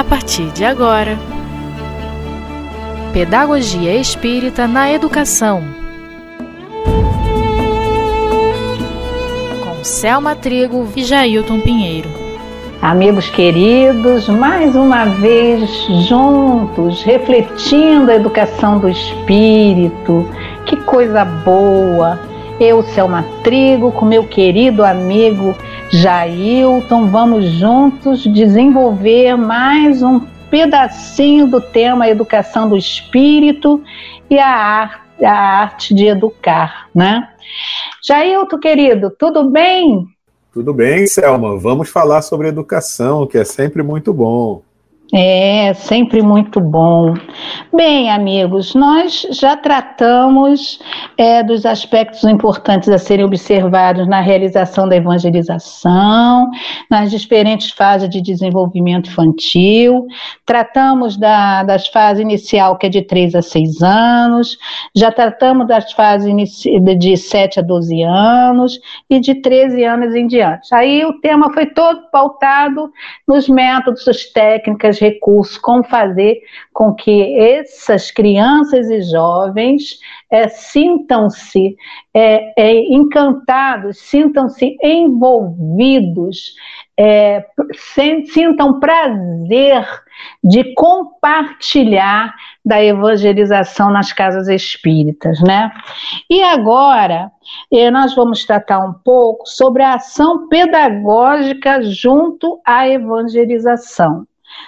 a partir de agora. Pedagogia Espírita na Educação. Com Selma Trigo e Jailton Pinheiro. Amigos queridos, mais uma vez juntos, refletindo a educação do espírito. Que coisa boa! Eu, Selma Trigo, com meu querido amigo Jailton, vamos juntos desenvolver mais um pedacinho do tema Educação do Espírito e a arte, a arte de educar, né? Jailton, querido, tudo bem? Tudo bem, Selma. Vamos falar sobre educação, que é sempre muito bom. É, sempre muito bom. Bem, amigos, nós já tratamos é, dos aspectos importantes a serem observados na realização da evangelização, nas diferentes fases de desenvolvimento infantil, tratamos da, das fases inicial, que é de 3 a 6 anos, já tratamos das fases de 7 a 12 anos e de 13 anos em diante. Aí o tema foi todo pautado nos métodos, as técnicas, recursos, como fazer com que essas crianças e jovens é, sintam-se é, é, encantados, sintam-se envolvidos, sintam prazer de compartilhar da evangelização nas casas espíritas, né? E agora nós vamos tratar um pouco sobre a ação pedagógica junto à evangelização.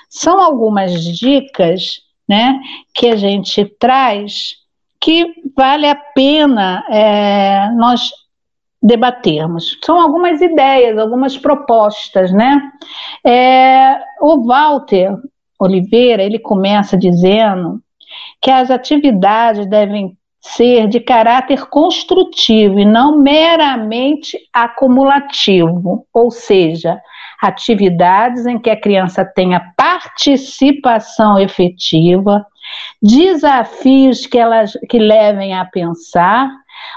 São algumas dicas né, que a gente traz que vale a pena é, nós debatermos. São algumas ideias, algumas propostas, né? É, o Walter Oliveira, ele começa dizendo que as atividades devem ser de caráter construtivo e não meramente acumulativo, ou seja, atividades em que a criança tenha participação efetiva, desafios que elas que levem a pensar,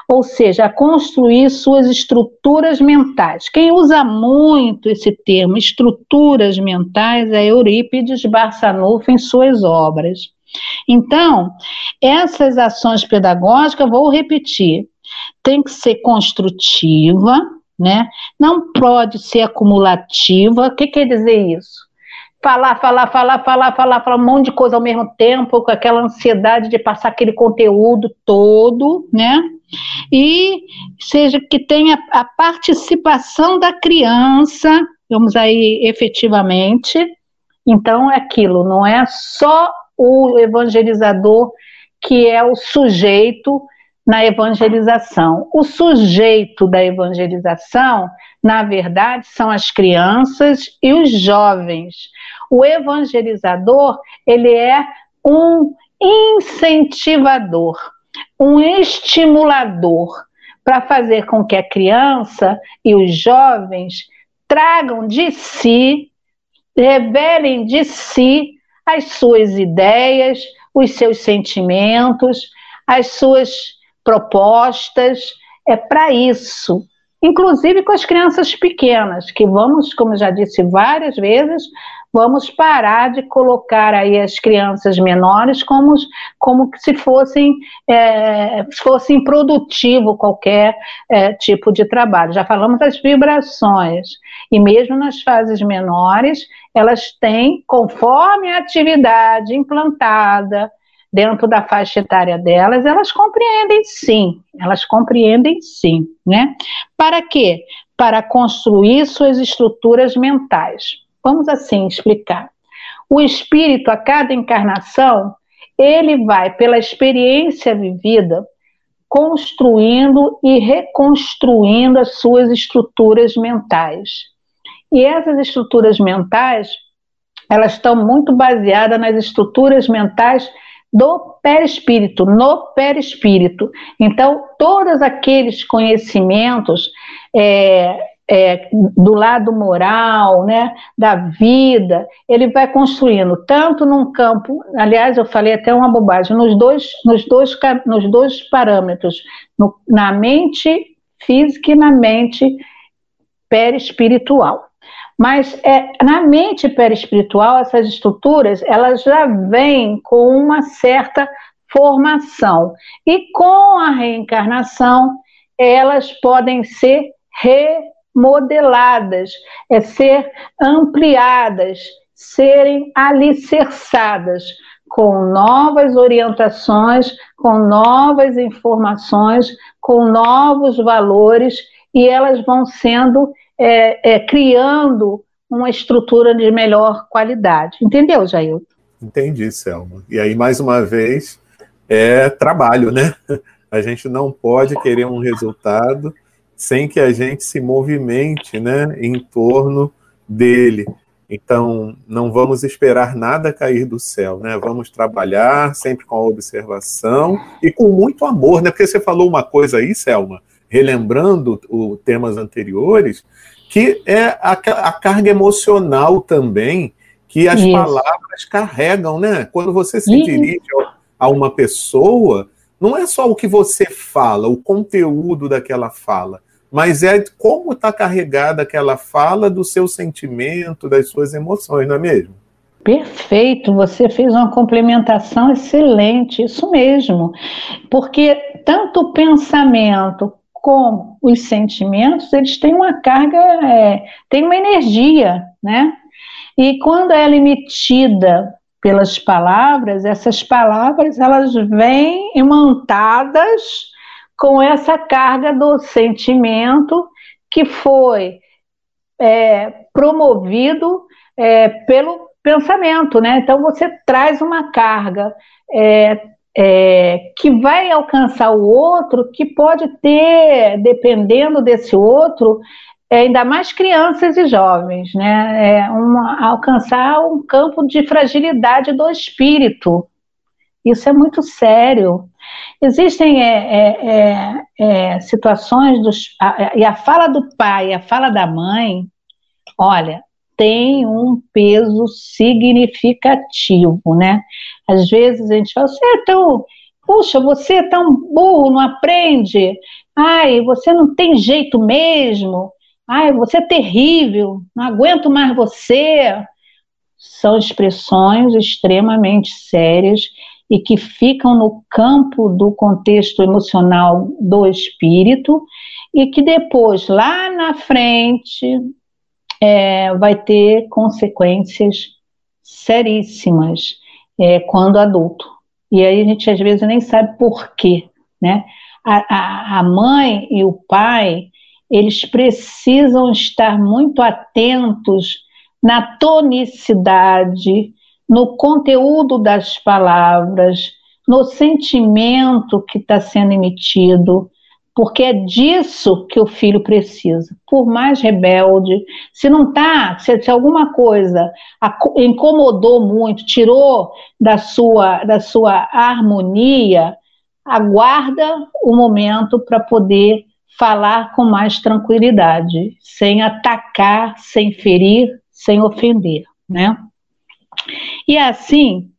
ou seja, a construir suas estruturas mentais. Quem usa muito esse termo, estruturas mentais, é Eurípides Barçanufo em suas obras. Então, essas ações pedagógicas, vou repetir, tem que ser construtiva, né? Não pode ser acumulativa. O que quer dizer isso? Falar, falar, falar, falar, falar, falar um monte de coisa ao mesmo tempo, com aquela ansiedade de passar aquele conteúdo todo, né? E seja que tenha a participação da criança, vamos aí efetivamente. Então é aquilo, não é só o evangelizador que é o sujeito na evangelização. O sujeito da evangelização, na verdade, são as crianças e os jovens. O evangelizador, ele é um incentivador, um estimulador para fazer com que a criança e os jovens tragam de si, revelem de si as suas ideias, os seus sentimentos, as suas propostas, é para isso. Inclusive com as crianças pequenas, que vamos, como já disse várias vezes, vamos parar de colocar aí as crianças menores como, como se fossem, é, fosse improdutivo qualquer é, tipo de trabalho. Já falamos das vibrações, e mesmo nas fases menores, elas têm, conforme a atividade implantada, dentro da faixa etária delas, elas compreendem sim, elas compreendem sim, né? Para quê? Para construir suas estruturas mentais. Vamos assim explicar. O espírito, a cada encarnação, ele vai, pela experiência vivida, construindo e reconstruindo as suas estruturas mentais. E essas estruturas mentais, elas estão muito baseadas nas estruturas mentais do perispírito, no perispírito. Então, todos aqueles conhecimentos é, é, do lado moral, né, da vida, ele vai construindo tanto num campo, aliás, eu falei até uma bobagem, nos dois, nos dois, nos dois parâmetros, no, na mente física e na mente perispiritual. Mas é, na mente perispiritual, essas estruturas elas já vêm com uma certa formação. E com a reencarnação, elas podem ser remodeladas, é ser ampliadas, serem alicerçadas com novas orientações, com novas informações, com novos valores, e elas vão sendo é, é, criando uma estrutura de melhor qualidade. Entendeu, Jair? Entendi, Selma. E aí, mais uma vez, é trabalho, né? A gente não pode querer um resultado sem que a gente se movimente né, em torno dele. Então, não vamos esperar nada cair do céu, né? Vamos trabalhar sempre com a observação e com muito amor, né? Porque você falou uma coisa aí, Selma, relembrando os temas anteriores, que é a, a carga emocional também que as Isso. palavras carregam, né? Quando você se Isso. dirige a uma pessoa, não é só o que você fala, o conteúdo daquela fala, mas é como está carregada aquela fala do seu sentimento, das suas emoções, não é mesmo? Perfeito, você fez uma complementação excelente, isso mesmo. Porque tanto o pensamento como os sentimentos, eles têm uma carga, é, têm uma energia, né? E quando ela é emitida pelas palavras, essas palavras elas vêm imantadas com essa carga do sentimento que foi é, promovido é, pelo pensamento, né? Então você traz uma carga é, é, que vai alcançar o outro, que pode ter, dependendo desse outro, é, ainda mais crianças e jovens, né? É uma, alcançar um campo de fragilidade do espírito. Isso é muito sério. Existem é, é, é, é situações dos. A, e a fala do pai, a fala da mãe, olha, tem um peso significativo, né? Às vezes a gente fala, você é tão, puxa, você é tão burro, não aprende, ai, você não tem jeito mesmo, ai, você é terrível, não aguento mais você. São expressões extremamente sérias e que ficam no campo do contexto emocional do espírito e que depois, lá na frente, é, vai ter consequências seríssimas é, quando adulto. E aí a gente às vezes nem sabe por quê, né? A, a, a mãe e o pai, eles precisam estar muito atentos na tonicidade, no conteúdo das palavras, no sentimento que está sendo emitido, porque é disso que o filho precisa. Por mais rebelde, se não está, se, se, alguma coisa incomodou muito, tirou da sua, da sua harmonia, aguarda o momento para poder falar com mais tranquilidade, sem atacar, sem ferir, sem ofender, né? E assim,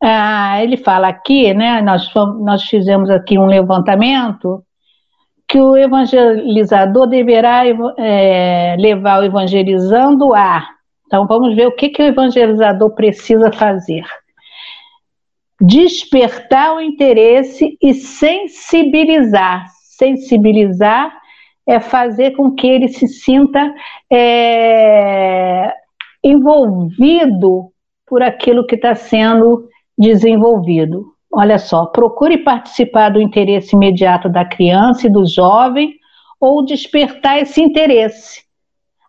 ah, ele fala aqui, né? Nós, nós fizemos aqui um levantamento que o evangelizador deverá é, levar o evangelizando a. Então, vamos ver o que, que o evangelizador precisa fazer. Despertar o interesse e sensibilizar. Sensibilizar é fazer com que ele se sinta é, envolvido por aquilo que está sendo desenvolvido. Olha só, procure participar do interesse imediato da criança e do jovem ou despertar esse interesse.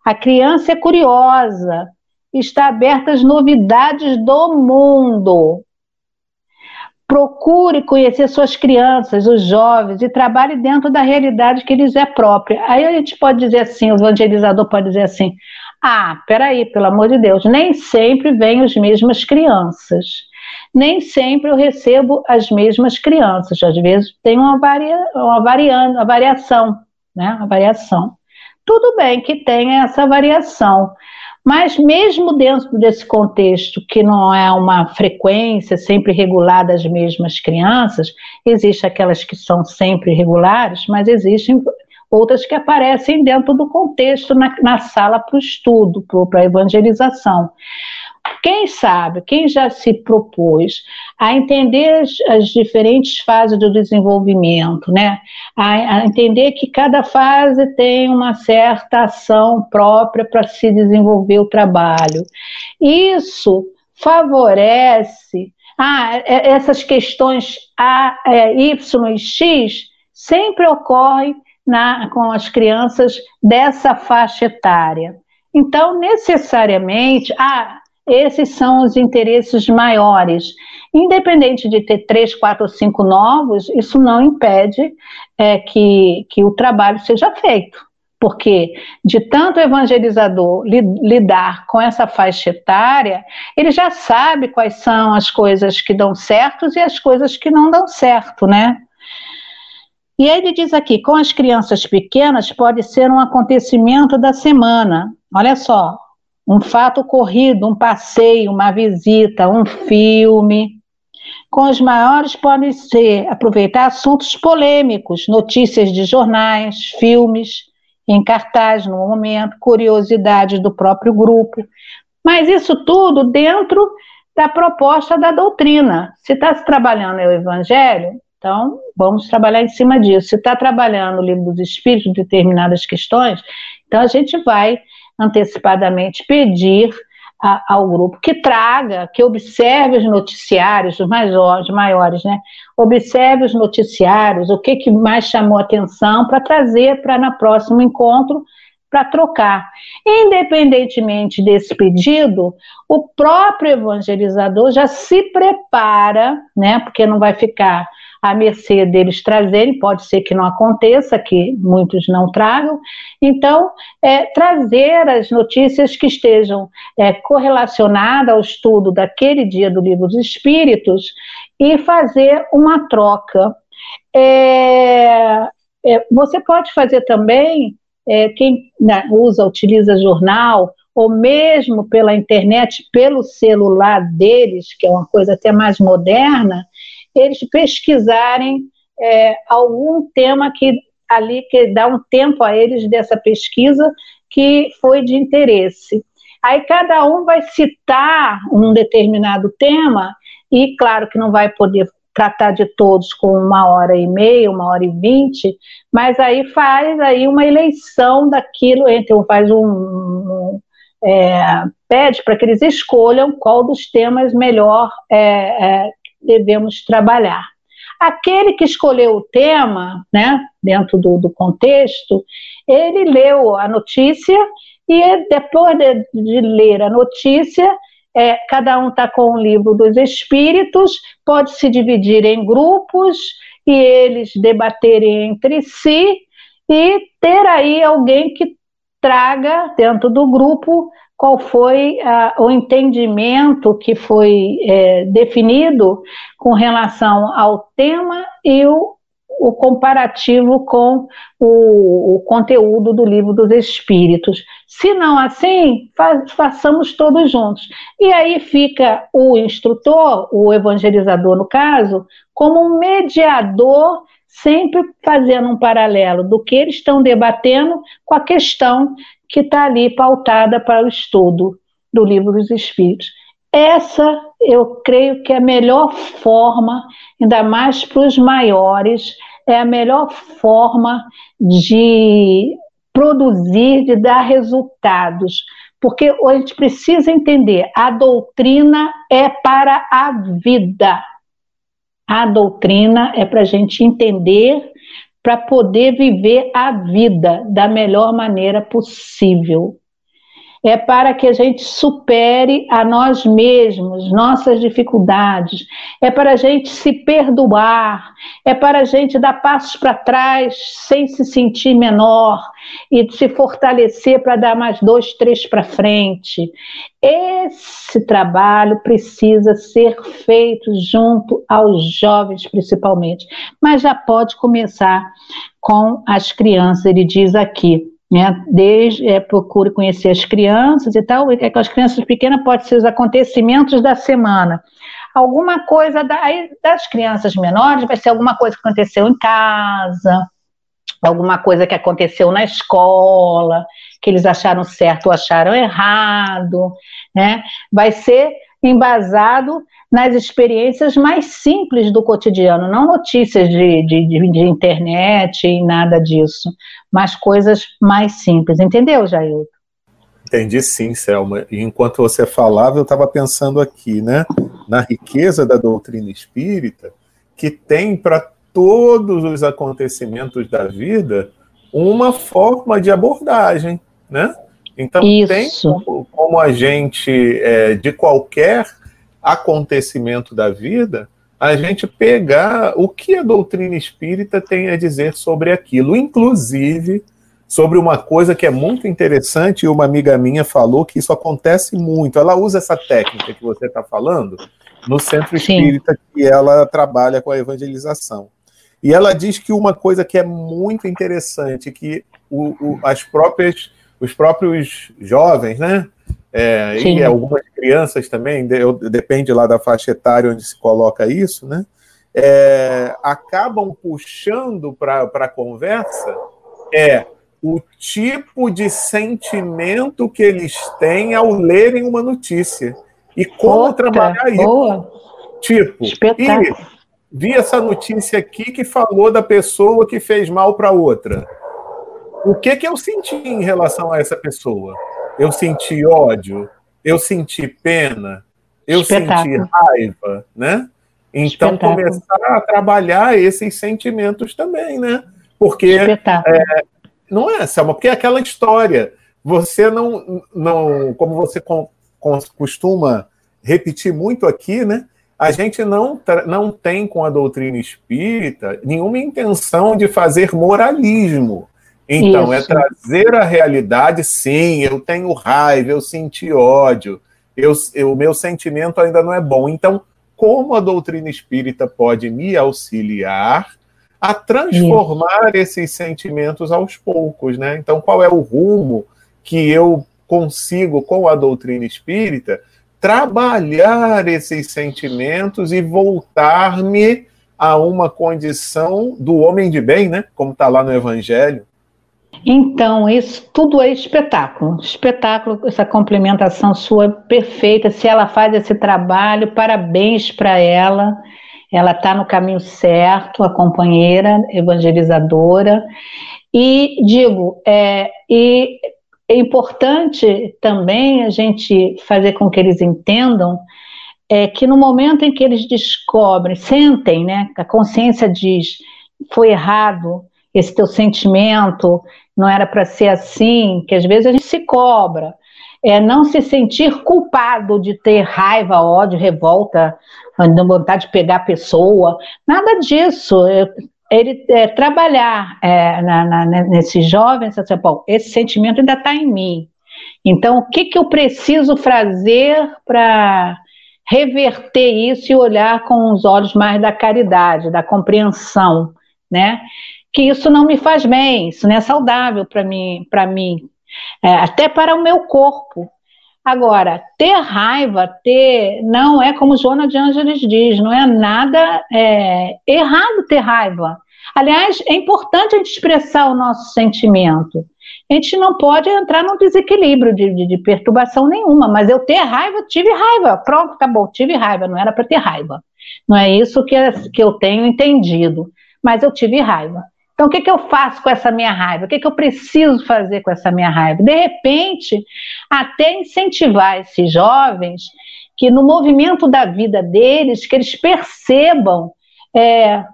A criança é curiosa, está aberta às novidades do mundo. Procure conhecer suas crianças, os jovens, e trabalhe dentro da realidade que lhes é própria. Aí a gente pode dizer assim, o evangelizador pode dizer assim: ah, peraí, pelo amor de Deus, nem sempre vêm as mesmas crianças nem sempre eu recebo as mesmas crianças. Às vezes tem uma, varia, uma, variando, uma variação, né? Uma variação. Tudo bem que tenha essa variação, mas mesmo dentro desse contexto que não é uma frequência sempre regular das mesmas crianças, existem aquelas que são sempre regulares, mas existem outras que aparecem dentro do contexto na, na sala para o estudo, para a evangelização. Quem sabe, quem já se propôs a entender as, as diferentes fases do desenvolvimento, né? A, a, entender que cada fase tem uma certa ação própria para se desenvolver o trabalho. Isso favorece ah, é, essas questões A, é, Y e X sempre ocorrem na, com as crianças dessa faixa etária. Então, necessariamente, ah, esses são os interesses maiores. Independente de ter três, quatro ou cinco novos, isso não impede é, que, que o trabalho seja feito. Porque de tanto evangelizador lidar com essa faixa etária, ele já sabe quais são as coisas que dão certo e as coisas que não dão certo, né? E ele diz aqui, com as crianças pequenas pode ser um acontecimento da semana. Olha só, um fato ocorrido, um passeio, uma visita, um filme. Com os maiores podem ser aproveitar assuntos polêmicos, notícias de jornais, filmes, em cartaz no momento, curiosidades do próprio grupo. Mas isso tudo dentro da proposta da doutrina. Se está se trabalhando o Evangelho, então vamos trabalhar em cima disso. Se está trabalhando o livro dos Espíritos, determinadas questões, então a gente vai antecipadamente pedir a, ao grupo que traga, que observe os noticiários, os maiores, maiores né? Observe os noticiários, o que, que mais chamou atenção para trazer para no próximo encontro para trocar. Independentemente desse pedido, o próprio evangelizador já se prepara, né? Porque não vai ficar à mercê deles trazerem, pode ser que não aconteça, que muitos não tragam. Então, é, trazer as notícias que estejam é, correlacionadas ao estudo daquele dia do Livro dos Espíritos e fazer uma troca. É, é você pode fazer também, é, quem né, usa, utiliza jornal, ou mesmo pela internet, pelo celular deles, que é uma coisa até mais moderna, eles pesquisarem é, algum tema que ali que dá um tempo a eles dessa pesquisa que foi de interesse. Aí cada um vai citar um determinado tema e claro que não vai poder tratar de todos com uma hora e meia, uma hora e vinte, mas aí faz aí uma eleição daquilo, então faz um, um é, pede para que eles escolham qual dos temas melhor é, é, devemos trabalhar. Aquele que escolheu o tema, né, dentro do, do contexto, ele leu a notícia e depois de, de ler a notícia, é, cada um está com o livro dos espíritos, pode se dividir em grupos e eles debaterem entre si e ter aí alguém que traga dentro do grupo qual foi o entendimento que foi é, definido com relação ao tema e o, o comparativo com o, o, conteúdo do livro dos Espíritos. Se não assim, fa façamos todos juntos. E aí fica o instrutor, o evangelizador no caso, como um mediador sempre fazendo um paralelo do que eles estão debatendo com a questão que está ali pautada para o estudo do livro dos Espíritos. Essa, eu creio que é a melhor forma, ainda mais para os maiores, é a melhor forma de produzir, de dar resultados. Porque a gente precisa entender, a doutrina é para a vida. A doutrina é para a gente entender para poder viver a vida da melhor maneira possível. É para que a gente supere a nós mesmos, nossas dificuldades, é para a gente se perdoar, é para a gente dar passos para trás sem se sentir menor e se fortalecer para dar mais dois, três para frente. Esse trabalho precisa ser feito junto aos jovens, principalmente, mas já pode começar com as crianças, ele diz aqui. Né, desde, é, procure conhecer as crianças e tal, é com as crianças pequenas pode ser os acontecimentos da semana. Alguma coisa da, das crianças menores vai ser alguma coisa que aconteceu em casa, alguma coisa que aconteceu na escola, que eles acharam certo ou acharam errado, né? Vai ser embasado nas experiências mais simples do cotidiano, não notícias de, de, de, de internet e nada disso, mas coisas mais simples. Entendeu, Jailton? Entendi sim, Selma. E enquanto você falava, eu estava pensando aqui, né, na riqueza da doutrina espírita, que tem para todos os acontecimentos da vida uma forma de abordagem, né? Então Isso. tem como, como, a gente, é, de qualquer acontecimento da vida, a gente pegar o que a doutrina espírita tem a dizer sobre aquilo, inclusive sobre uma coisa que é muito interessante, e uma amiga minha falou que isso acontece muito. Ela usa essa técnica que você está falando no centro espírita Sim. que ela trabalha com a evangelização. E ela diz que uma coisa que é muito interessante, que o, o, as próprias, os próprios jovens, né? É, e algumas crianças também, depende lá da faixa etária onde se coloca isso, né? É, acabam puxando para a conversa é o tipo de sentimento que eles têm ao lerem uma notícia e como Outra, trabalhar boa. isso. Tipo, vi essa notícia aqui que falou da pessoa que fez mal para outra. O que que eu senti em relação a essa pessoa? Eu senti ódio, eu senti pena, eu senti raiva, né? Então começar a trabalhar esses sentimentos também, né? Porque é, não é, Selma, porque é aquela história. Você não, não como você com, com, costuma repetir muito aqui, né? A gente não, não tem com a doutrina espírita nenhuma intenção de fazer moralismo. Então, é Isso. é trazer a realidade, sim, eu tenho raiva, eu senti ódio, o meu sentimento ainda não é bom. Então, como a doutrina espírita pode me auxiliar a transformar esses sentimentos aos poucos, né? Então, qual é o rumo que eu consigo, com a doutrina espírita, trabalhar esses sentimentos e voltar-me a uma condição do homem de bem, né? Como está lá no Evangelho. Então, isso tudo é espetáculo. Espetáculo, essa complementação sua perfeita. Se ela faz esse trabalho, parabéns para ela ela está no caminho certo, a companheira evangelizadora. E digo, é, e é importante também a gente fazer com que eles entendam é, que no momento em que eles descobrem, sentem, né, a consciência diz, foi errado, esse teu sentimento não era para ser assim, que às vezes a gente se cobra, é não se sentir culpado de ter raiva, ódio, revolta, vontade de pegar a pessoa, nada disso. Ele é, trabalhar é, na, na, nesses jovens, assim, bom, esse sentimento ainda está em mim. Então, o que, que eu preciso fazer para reverter isso e olhar com os olhos mais da caridade, da compreensão, né? Que isso não me faz bem, isso não é saudável para mim, para mim, é, até para o meu corpo. Agora, ter raiva, ter, não é como Joana de Ângeles diz, não é nada é, errado ter raiva. Aliás, é importante a gente expressar o nosso sentimento. A gente não pode entrar num desequilíbrio de, de, de perturbação nenhuma, mas eu ter raiva, tive raiva, pronto, acabou, tive raiva, não era para ter raiva. Não é isso que, que eu tenho entendido, mas eu tive raiva. Então, o que, que eu faço com essa minha raiva? O que, que eu preciso fazer com essa minha raiva? De repente, até incentivar esses jovens que no movimento da vida deles, que eles percebam, é,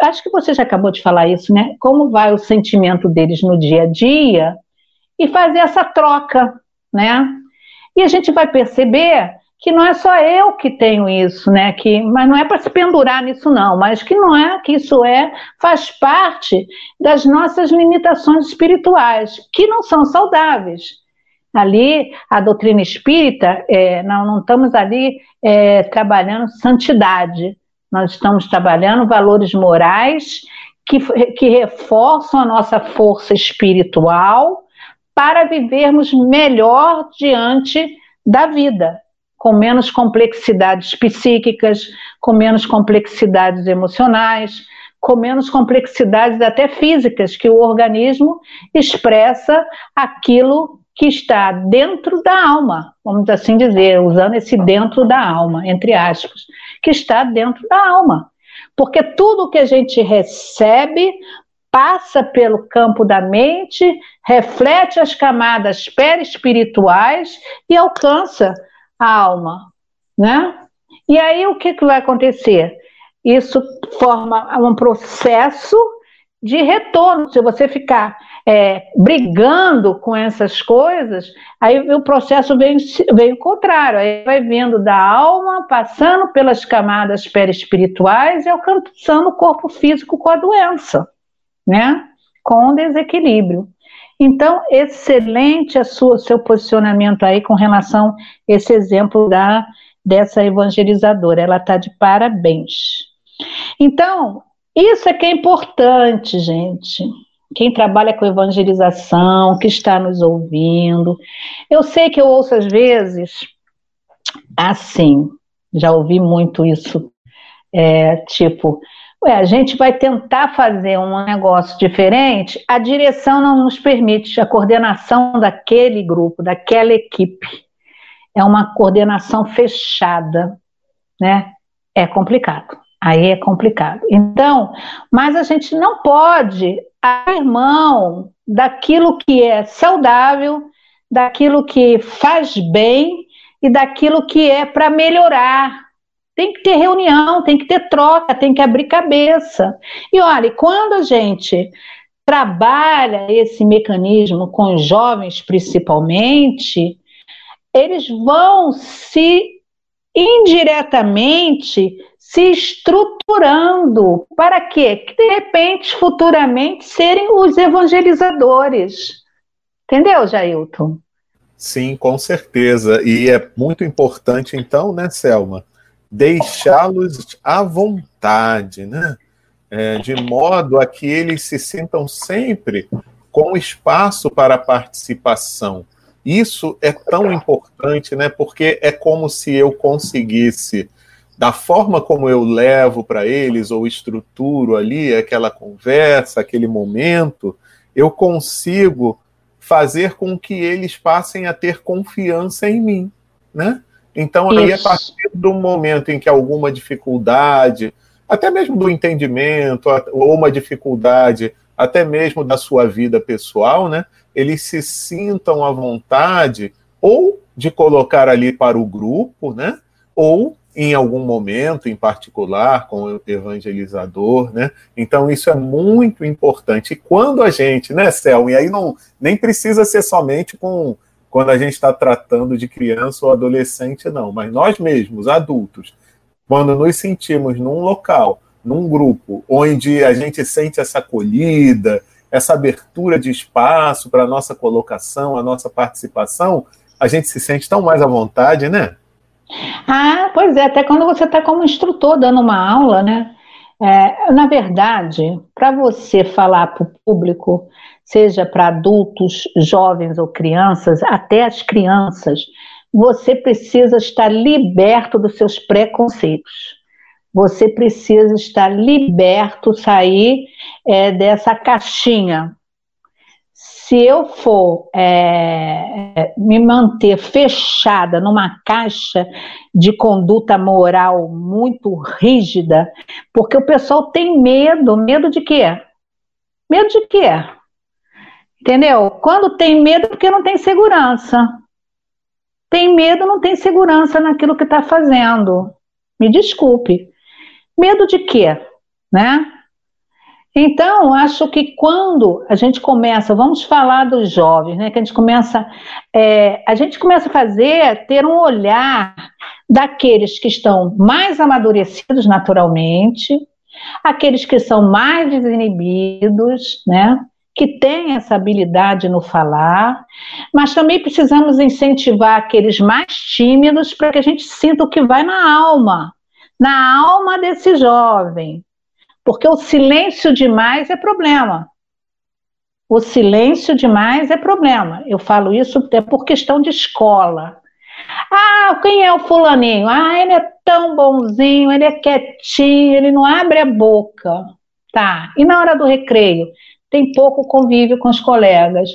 acho que você já acabou de falar isso, né? Como vai o sentimento deles no dia a dia e fazer essa troca, né? E a gente vai perceber que não é só eu que tenho isso, né? Que, mas não é para se pendurar nisso não, mas que não é que isso é faz parte das nossas limitações espirituais, que não são saudáveis. Ali a doutrina espírita, é, não, estamos ali é, trabalhando santidade, nós estamos trabalhando valores morais que, que reforçam a nossa força espiritual para vivermos melhor diante da vida com menos complexidades psíquicas, com menos complexidades emocionais, com menos complexidades até físicas, que o organismo expressa aquilo que está dentro da alma, vamos assim dizer, usando esse dentro da alma, entre aspas, que está dentro da alma. Porque tudo que a gente recebe passa pelo campo da mente, reflete as camadas perispirituais e alcança a alma, né? E aí o que, que vai acontecer? Isso forma um processo de retorno. Se você ficar é, brigando com essas coisas, aí o processo vem, vem o contrário, aí vai vindo da alma, passando pelas camadas perispirituais e alcançando o corpo físico com a doença, né? Com desequilíbrio. Então, excelente a seu posicionamento aí com relação a esse exemplo da, dessa evangelizadora. Ela está de parabéns. Então, isso é que é importante, gente. Quem trabalha com evangelização, que está nos ouvindo. Eu sei que eu ouço às vezes assim, já ouvi muito isso, é, tipo, ué, a gente vai tentar fazer um negócio diferente, a direção não nos permite, a coordenação daquele grupo, daquela equipe. É uma coordenação fechada, né? É complicado. Aí é complicado. Então, mas a gente não pode abrir mão daquilo que é saudável, daquilo que faz bem e daquilo que é para melhorar. Tem que ter reunião, tem que ter troca, tem que abrir cabeça. E olha, quando a gente trabalha esse mecanismo com os jovens principalmente, eles vão se indiretamente se estruturando para quê? Que de repente, futuramente, serem os evangelizadores. Entendeu, Jailton? Sim, com certeza. E é muito importante, então, né, Selma, deixá-los à vontade, né? É, de modo a que eles se sintam sempre com espaço para participação. Isso é tão importante, né? Porque é como se eu conseguisse da forma como eu levo para eles ou estruturo ali aquela conversa, aquele momento, eu consigo fazer com que eles passem a ter confiança em mim, né? Então aí a partir do momento em que alguma dificuldade, até mesmo do entendimento ou uma dificuldade, até mesmo da sua vida pessoal, né? Eles se sintam à vontade ou de colocar ali para o grupo, né? Ou em algum momento em particular com o evangelizador, né? Então isso é muito importante. E quando a gente, né, Cel, e aí não nem precisa ser somente com quando a gente está tratando de criança ou adolescente, não, mas nós mesmos, adultos, quando nos sentimos num local, num grupo, onde a gente sente essa acolhida, essa abertura de espaço para a nossa colocação, a nossa participação, a gente se sente tão mais à vontade, né? Ah, pois é, até quando você está como instrutor dando uma aula, né? É, na verdade, para você falar para o público, seja para adultos, jovens ou crianças, até as crianças, você precisa estar liberto dos seus preconceitos. Você precisa estar liberto, sair é, dessa caixinha se eu for é, me manter fechada numa caixa de conduta moral muito rígida, porque o pessoal tem medo, medo de quê? Medo de quê? Entendeu? Quando tem medo, é porque não tem segurança. Tem medo, não tem segurança naquilo que está fazendo. Me desculpe. Medo de quê? Né? Então, acho que quando a gente começa, vamos falar dos jovens, né? Que a gente começa, é, a gente começa a fazer, ter um olhar daqueles que estão mais amadurecidos naturalmente, aqueles que são mais desinibidos, né? Que têm essa habilidade no falar, mas também precisamos incentivar aqueles mais tímidos para que a gente sinta o que vai na alma, na alma desse jovem porque o silêncio demais é problema. O silêncio demais é problema. Eu falo isso até por questão de escola. Ah, quem é o fulaninho? Ah, ele é tão bonzinho, ele é quietinho, ele não abre a boca. Tá. E na hora do recreio? Tem pouco convívio com os colegas.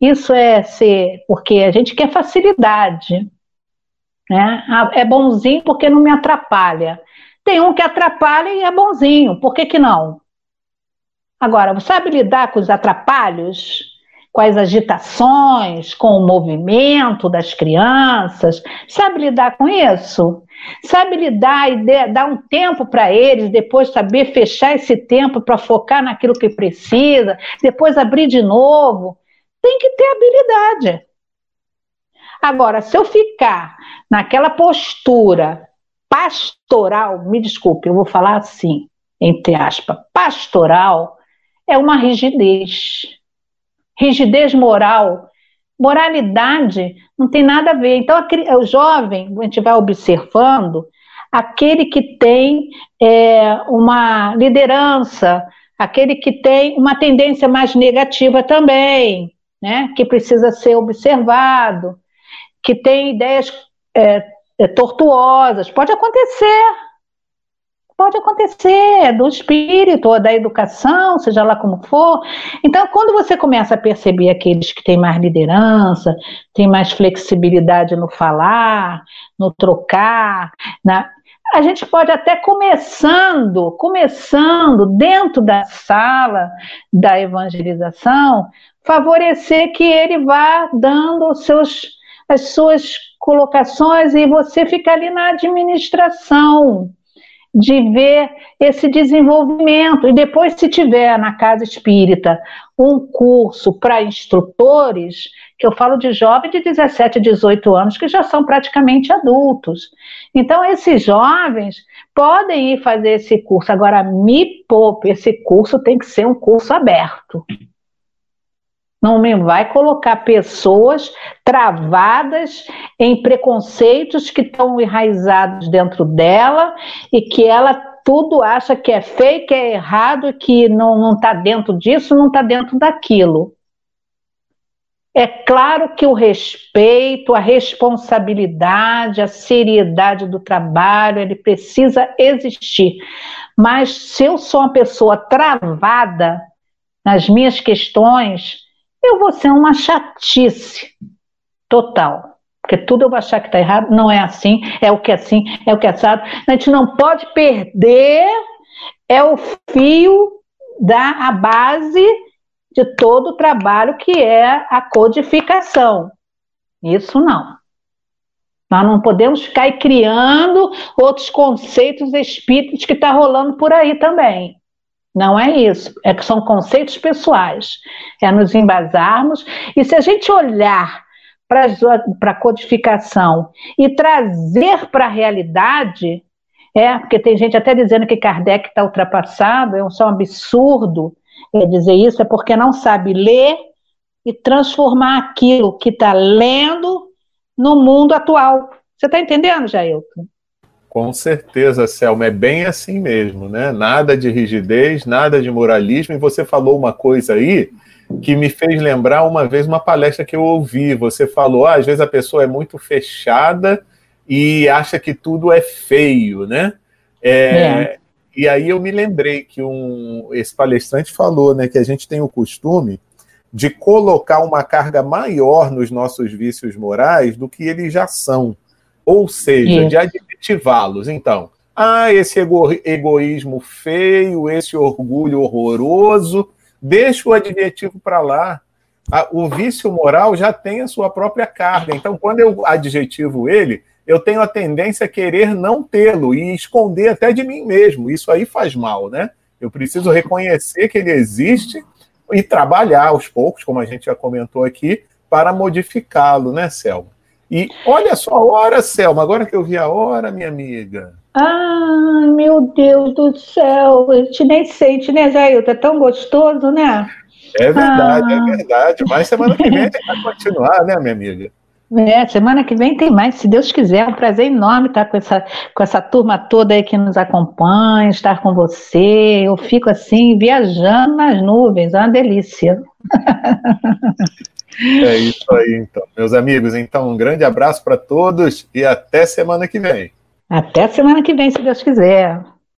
Isso é ser, porque a gente quer facilidade. Né? Ah, é bonzinho porque não me atrapalha. Tem um que atrapalha e é bonzinho, por que, que não? Agora, você sabe lidar com os atrapalhos? Com as agitações, com o movimento das crianças? Sabe lidar com isso? Sabe lidar e dar um tempo para eles, depois saber fechar esse tempo para focar naquilo que precisa, depois abrir de novo? Tem que ter habilidade. Agora, se eu ficar naquela postura pastoral, me desculpe, eu vou falar assim, entre aspas, pastoral, é uma rigidez. Rigidez moral. Moralidade não tem nada a ver. Então, o jovem, a gente vai observando, aquele que tem é, uma liderança, aquele que tem uma tendência mais negativa também, né, que precisa ser observado, que tem ideias é, tortuosas. Pode acontecer. Pode acontecer do espírito ou da educação, seja lá como for. Então, quando você começa a perceber aqueles que têm mais liderança, têm mais flexibilidade no falar, no trocar, na, a gente pode até começando, começando dentro da sala da evangelização, favorecer que ele vá dando os seus, as suas colocações e você fica ali na administração de ver esse desenvolvimento. E depois, se tiver na casa espírita um curso para instrutores, que eu falo de jovens de 17, 18 anos que já são praticamente adultos. Então, esses jovens podem ir fazer esse curso. Agora, me poupe, esse curso tem que ser um curso aberto. Não me vai colocar pessoas travadas em preconceitos que estão enraizados dentro dela e que ela tudo acha que é feio, que é errado, que não está dentro disso, não está dentro daquilo. É claro que o respeito, a responsabilidade, a seriedade do trabalho, ele precisa existir. Mas se eu sou uma pessoa travada nas minhas questões, eu vou ser uma chatice total. Porque tudo eu vou achar que está errado, não é assim, é o que é assim, é o que é assado. A gente não pode perder é o fio da a base de todo o trabalho que é a codificação. Isso não. Nós não podemos ficar criando outros conceitos espíritos que está rolando por aí também. Não é isso. É que são conceitos pessoais. É nos embasarmos. E se a gente olhar para a codificação e trazer para a realidade, é, porque tem gente até dizendo que Kardec está ultrapassado, é um, só absurdo dizer isso, é porque não sabe ler e transformar aquilo que está lendo no mundo atual. Você está entendendo, Jailton? Com certeza, Selma, é bem assim mesmo, né? Nada de rigidez, nada de moralismo. E você falou uma coisa aí que me fez lembrar uma vez uma palestra que eu ouvi. Você falou, ah, às vezes a pessoa é muito fechada e acha que tudo é feio, né? É, é. E aí eu me lembrei que um, esse palestrante falou, né, que a gente tem o costume de colocar uma carga maior nos nossos vícios morais do que eles já são. Ou seja, de adjetivá-los. Então, ah, esse ego egoísmo feio, esse orgulho horroroso, deixa o adjetivo para lá. O vício moral já tem a sua própria carga. Então, quando eu adjetivo ele, eu tenho a tendência a querer não tê-lo e esconder até de mim mesmo. Isso aí faz mal, né? Eu preciso reconhecer que ele existe e trabalhar aos poucos, como a gente já comentou aqui, para modificá-lo, né, Selma? E olha só a hora, Selma, agora que eu vi a hora, minha amiga. Ai, meu Deus do céu, a gente nem sente, né, Jailton? É tão gostoso, né? É verdade, é ah. é verdade. Mas semana que vem gente vai continuar, né, minha amiga? É, semana que vem tem mais, se Deus quiser. É um prazer enorme estar com essa, com essa turma toda aí que nos acompanha, estar com você. Eu fico assim, viajando nas nuvens, é uma delícia. É isso aí, então. Meus amigos, então, um grande abraço para todos e até semana que vem. Até semana que vem, se Deus quiser.